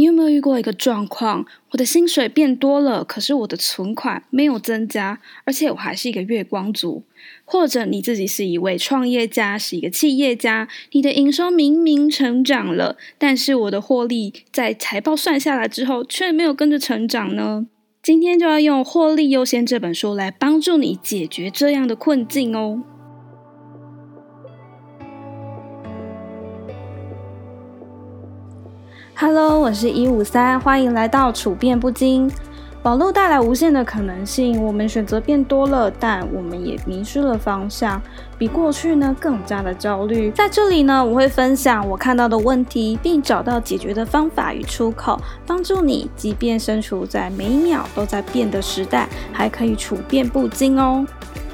你有没有遇过一个状况？我的薪水变多了，可是我的存款没有增加，而且我还是一个月光族。或者你自己是一位创业家，是一个企业家，你的营收明明成长了，但是我的获利在财报算下来之后却没有跟着成长呢？今天就要用《获利优先》这本书来帮助你解决这样的困境哦。Hello，我是一五三，欢迎来到处变不惊。网络带来无限的可能性，我们选择变多了，但我们也迷失了方向，比过去呢更加的焦虑。在这里呢，我会分享我看到的问题，并找到解决的方法与出口，帮助你，即便身处在每一秒都在变的时代，还可以处变不惊哦。《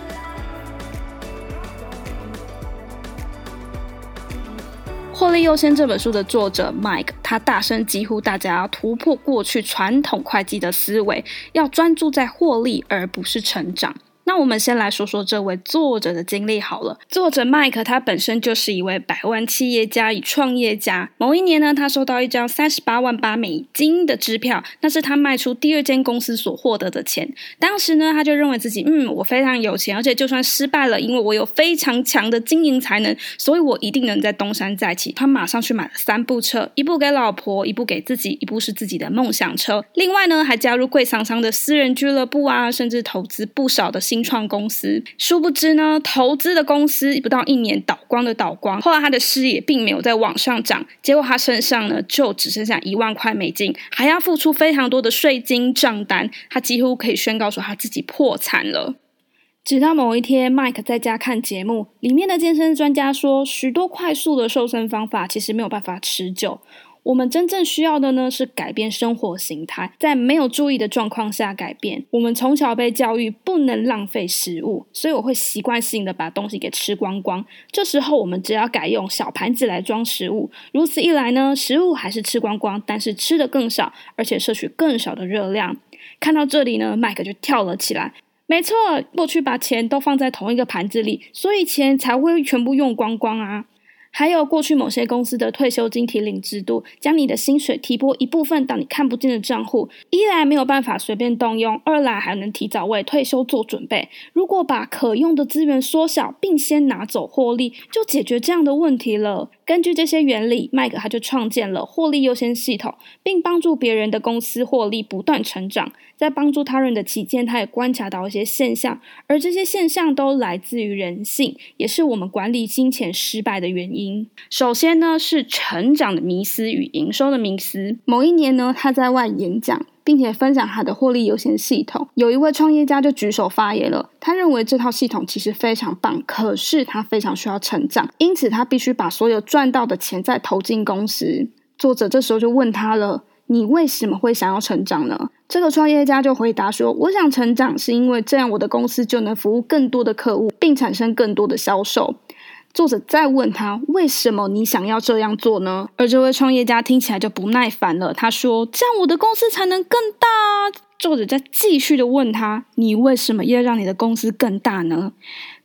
利优先》这本书的作者 Mike，他大声疾呼大家要突破过去传统会计的思维，要专注在获利，而不是成长。那我们先来说说这位作者的经历好了。作者麦克他本身就是一位百万企业家与创业家。某一年呢，他收到一张三十八万八美金的支票，那是他卖出第二间公司所获得的钱。当时呢，他就认为自己嗯，我非常有钱，而且就算失败了，因为我有非常强的经营才能，所以我一定能在东山再起。他马上去买了三部车，一部给老婆，一部给自己，一部是自己的梦想车。另外呢，还加入贵桑桑的私人俱乐部啊，甚至投资不少的新。新创公司，殊不知呢，投资的公司不到一年倒光的倒光。后来他的事业并没有在往上涨，结果他身上呢就只剩下一万块美金，还要付出非常多的税金账单，他几乎可以宣告说他自己破产了。直到某一天，Mike 在家看节目，里面的健身专家说，许多快速的瘦身方法其实没有办法持久。我们真正需要的呢，是改变生活形态，在没有注意的状况下改变。我们从小被教育不能浪费食物，所以我会习惯性的把东西给吃光光。这时候，我们只要改用小盘子来装食物，如此一来呢，食物还是吃光光，但是吃的更少，而且摄取更少的热量。看到这里呢，麦克就跳了起来。没错，过去把钱都放在同一个盘子里，所以钱才会全部用光光啊。还有过去某些公司的退休金提领制度，将你的薪水提拨一部分到你看不见的账户，一来没有办法随便动用，二来还能提早为退休做准备。如果把可用的资源缩小，并先拿走获利，就解决这样的问题了。根据这些原理，麦克他就创建了获利优先系统，并帮助别人的公司获利不断成长。在帮助他人的期间，他也观察到一些现象，而这些现象都来自于人性，也是我们管理金钱失败的原因。首先呢，是成长的迷思与营收的迷思。某一年呢，他在外演讲，并且分享他的获利优先系统，有一位创业家就举手发言了。他认为这套系统其实非常棒，可是他非常需要成长，因此他必须把所有赚到的钱再投进公司。作者这时候就问他了。你为什么会想要成长呢？这个创业家就回答说：“我想成长，是因为这样我的公司就能服务更多的客户，并产生更多的销售。”作者再问他：“为什么你想要这样做呢？”而这位创业家听起来就不耐烦了，他说：“这样我的公司才能更大。”作者再继续的问他：“你为什么要让你的公司更大呢？”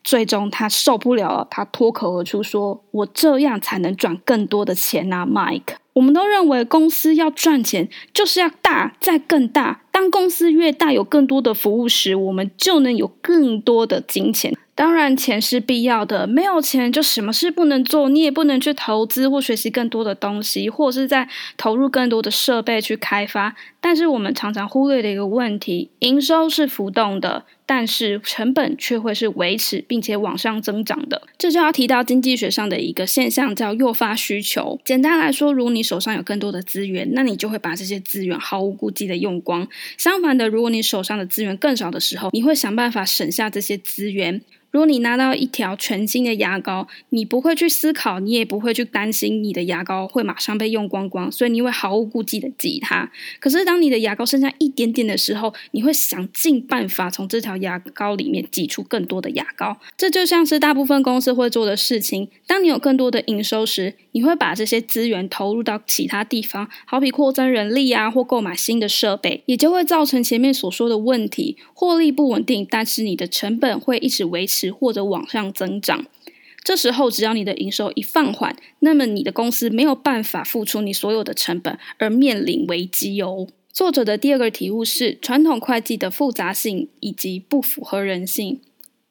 最终他受不了了，他脱口而出说：“我这样才能赚更多的钱啊，Mike。”我们都认为公司要赚钱就是要大再更大。当公司越大，有更多的服务时，我们就能有更多的金钱。当然，钱是必要的，没有钱就什么事不能做，你也不能去投资或学习更多的东西，或是在投入更多的设备去开发。但是我们常常忽略的一个问题：营收是浮动的。但是成本却会是维持并且往上增长的，这就要提到经济学上的一个现象，叫诱发需求。简单来说，如你手上有更多的资源，那你就会把这些资源毫无顾忌的用光。相反的，如果你手上的资源更少的时候，你会想办法省下这些资源。如果你拿到一条全新的牙膏，你不会去思考，你也不会去担心你的牙膏会马上被用光光，所以你会毫无顾忌的挤它。可是当你的牙膏剩下一点点的时候，你会想尽办法从这条牙膏里面挤出更多的牙膏。这就像是大部分公司会做的事情。当你有更多的营收时，你会把这些资源投入到其他地方，好比扩增人力啊，或购买新的设备，也就会造成前面所说的问题：获利不稳定，但是你的成本会一直维持。或者往上增长，这时候只要你的营收一放缓，那么你的公司没有办法付出你所有的成本，而面临危机哦。作者的第二个体悟是传统会计的复杂性以及不符合人性。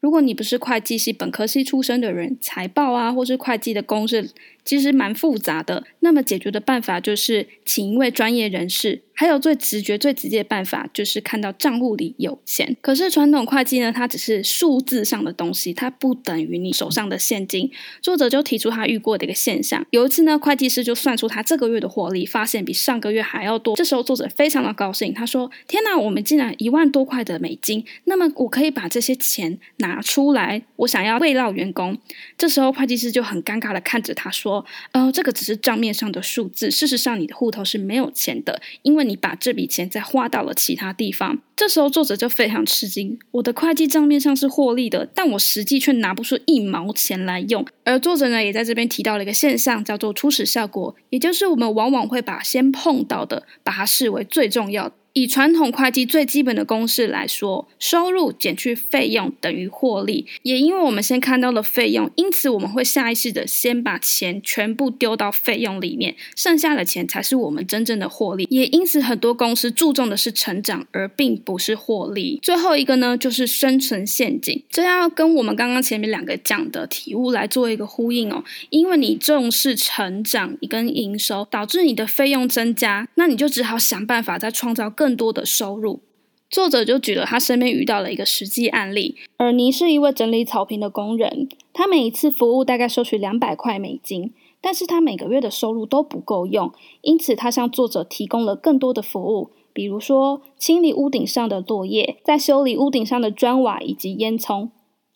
如果你不是会计系本科系出身的人，财报啊，或是会计的公式。其实蛮复杂的，那么解决的办法就是请一位专业人士。还有最直觉、最直接的办法就是看到账户里有钱。可是传统会计呢，它只是数字上的东西，它不等于你手上的现金。作者就提出他遇过的一个现象：有一次呢，会计师就算出他这个月的获利，发现比上个月还要多。这时候作者非常的高兴，他说：“天哪，我们竟然一万多块的美金！那么我可以把这些钱拿出来，我想要慰劳员工。”这时候会计师就很尴尬的看着他说说。呃，这个只是账面上的数字，事实上你的户头是没有钱的，因为你把这笔钱再花到了其他地方。这时候作者就非常吃惊，我的会计账面上是获利的，但我实际却拿不出一毛钱来用。而作者呢，也在这边提到了一个现象，叫做初始效果，也就是我们往往会把先碰到的，把它视为最重要的。以传统会计最基本的公式来说，收入减去费用等于获利。也因为我们先看到了费用，因此我们会下意识的先把钱全部丢到费用里面，剩下的钱才是我们真正的获利。也因此，很多公司注重的是成长，而并不是获利。最后一个呢，就是生存陷阱。这要跟我们刚刚前面两个讲的体悟来做一个呼应哦。因为你重视成长，跟营收，导致你的费用增加，那你就只好想办法再创造。更多的收入，作者就举了他身边遇到了一个实际案例。尔尼是一位整理草坪的工人，他每一次服务大概收取两百块美金，但是他每个月的收入都不够用，因此他向作者提供了更多的服务，比如说清理屋顶上的落叶，在修理屋顶上的砖瓦以及烟囱。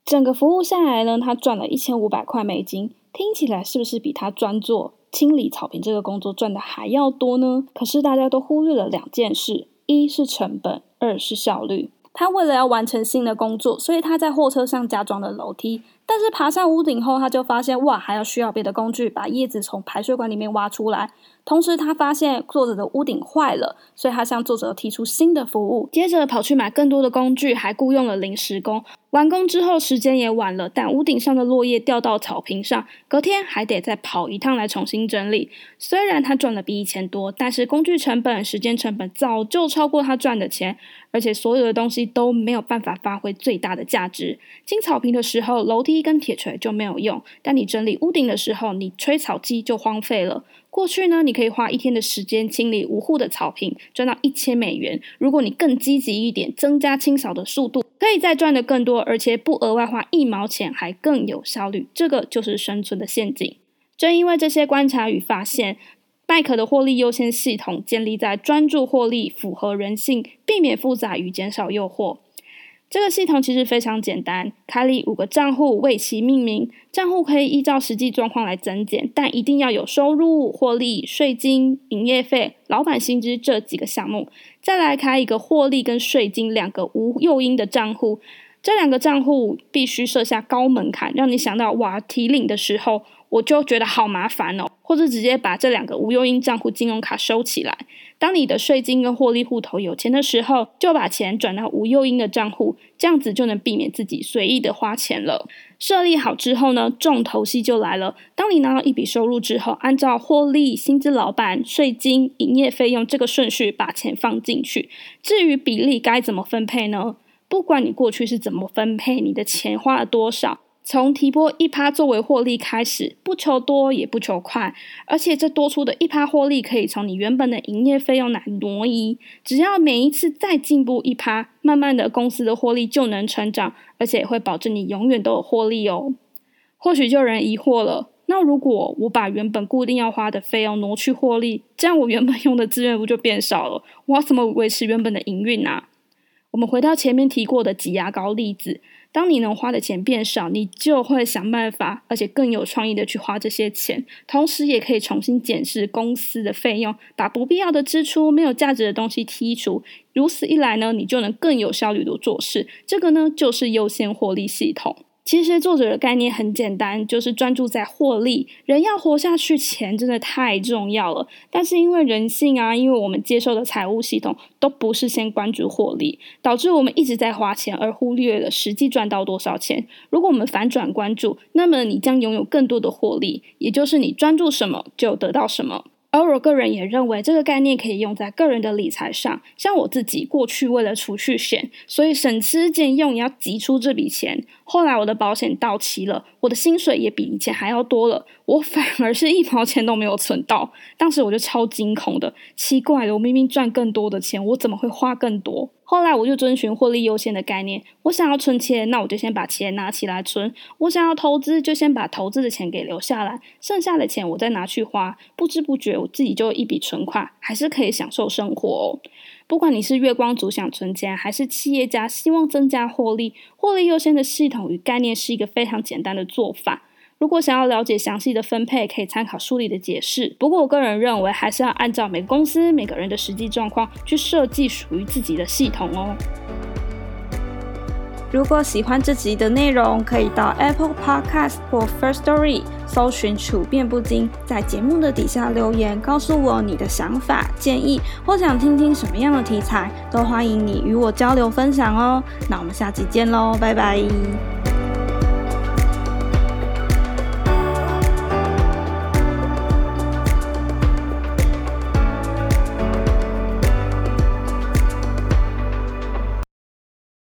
整个服务下来呢，他赚了一千五百块美金，听起来是不是比他专做清理草坪这个工作赚的还要多呢？可是大家都忽略了两件事。一是成本，二是效率。他为了要完成新的工作，所以他在货车上加装了楼梯。但是爬上屋顶后，他就发现哇，还要需要别的工具把叶子从排水管里面挖出来。同时，他发现作者的屋顶坏了，所以他向作者提出新的服务。接着跑去买更多的工具，还雇佣了临时工。完工之后，时间也晚了，但屋顶上的落叶掉到草坪上，隔天还得再跑一趟来重新整理。虽然他赚的比以前多，但是工具成本、时间成本早就超过他赚的钱，而且所有的东西都没有办法发挥最大的价值。清草坪的时候，楼梯跟铁锤就没有用；但你整理屋顶的时候，你吹草机就荒废了。过去呢，你可以花一天的时间清理五户的草坪，赚到一千美元。如果你更积极一点，增加清扫的速度，可以再赚的更多，而且不额外花一毛钱，还更有效率。这个就是生存的陷阱。正因为这些观察与发现，麦克的获利优先系统建立在专注获利、符合人性、避免复杂与减少诱惑。这个系统其实非常简单，开立五个账户，为其命名。账户可以依照实际状况来增减，但一定要有收入、获利、税金、营业费、老板薪资这几个项目。再来开一个获利跟税金两个无诱因的账户，这两个账户必须设下高门槛，让你想到哇提领的时候。我就觉得好麻烦哦，或者直接把这两个无诱因账户金融卡收起来。当你的税金跟获利户头有钱的时候，就把钱转到无诱因的账户，这样子就能避免自己随意的花钱了。设立好之后呢，重头戏就来了。当你拿到一笔收入之后，按照获利、薪资、老板、税金、营业费用这个顺序把钱放进去。至于比例该怎么分配呢？不管你过去是怎么分配，你的钱花了多少。从提拨一趴作为获利开始，不求多也不求快，而且这多出的一趴获利可以从你原本的营业费用来挪移。只要每一次再进步一趴，慢慢的公司的获利就能成长，而且会保证你永远都有获利哦。或许就有人疑惑了，那如果我把原本固定要花的费用挪去获利，这样我原本用的资源不就变少了？我要怎么维持原本的营运啊？我们回到前面提过的挤牙膏例子。当你能花的钱变少，你就会想办法，而且更有创意的去花这些钱，同时也可以重新检视公司的费用，把不必要的支出、没有价值的东西剔除。如此一来呢，你就能更有效率的做事。这个呢，就是优先获利系统。其实作者的概念很简单，就是专注在获利。人要活下去，钱真的太重要了。但是因为人性啊，因为我们接受的财务系统都不是先关注获利，导致我们一直在花钱，而忽略了实际赚到多少钱。如果我们反转关注，那么你将拥有更多的获利，也就是你专注什么就得到什么。而我个人也认为，这个概念可以用在个人的理财上。像我自己过去为了储蓄险，所以省吃俭用也要挤出这笔钱。后来我的保险到期了，我的薪水也比以前还要多了，我反而是一毛钱都没有存到。当时我就超惊恐的，奇怪了，我明明赚更多的钱，我怎么会花更多？后来我就遵循获利优先的概念，我想要存钱，那我就先把钱拿起来存；我想要投资，就先把投资的钱给留下来，剩下的钱我再拿去花。不知不觉，我自己就一笔存款，还是可以享受生活哦。不管你是月光族想存钱，还是企业家希望增加获利，获利优先的系统与概念是一个非常简单的做法。如果想要了解详细的分配，可以参考书里的解释。不过，我个人认为还是要按照每个公司、每个人的实际状况去设计属于自己的系统哦。如果喜欢这集的内容，可以到 Apple Podcast 或 First Story 搜寻“处变不惊”，在节目的底下留言，告诉我你的想法、建议，或想听听什么样的题材，都欢迎你与我交流分享哦。那我们下期见喽，拜拜。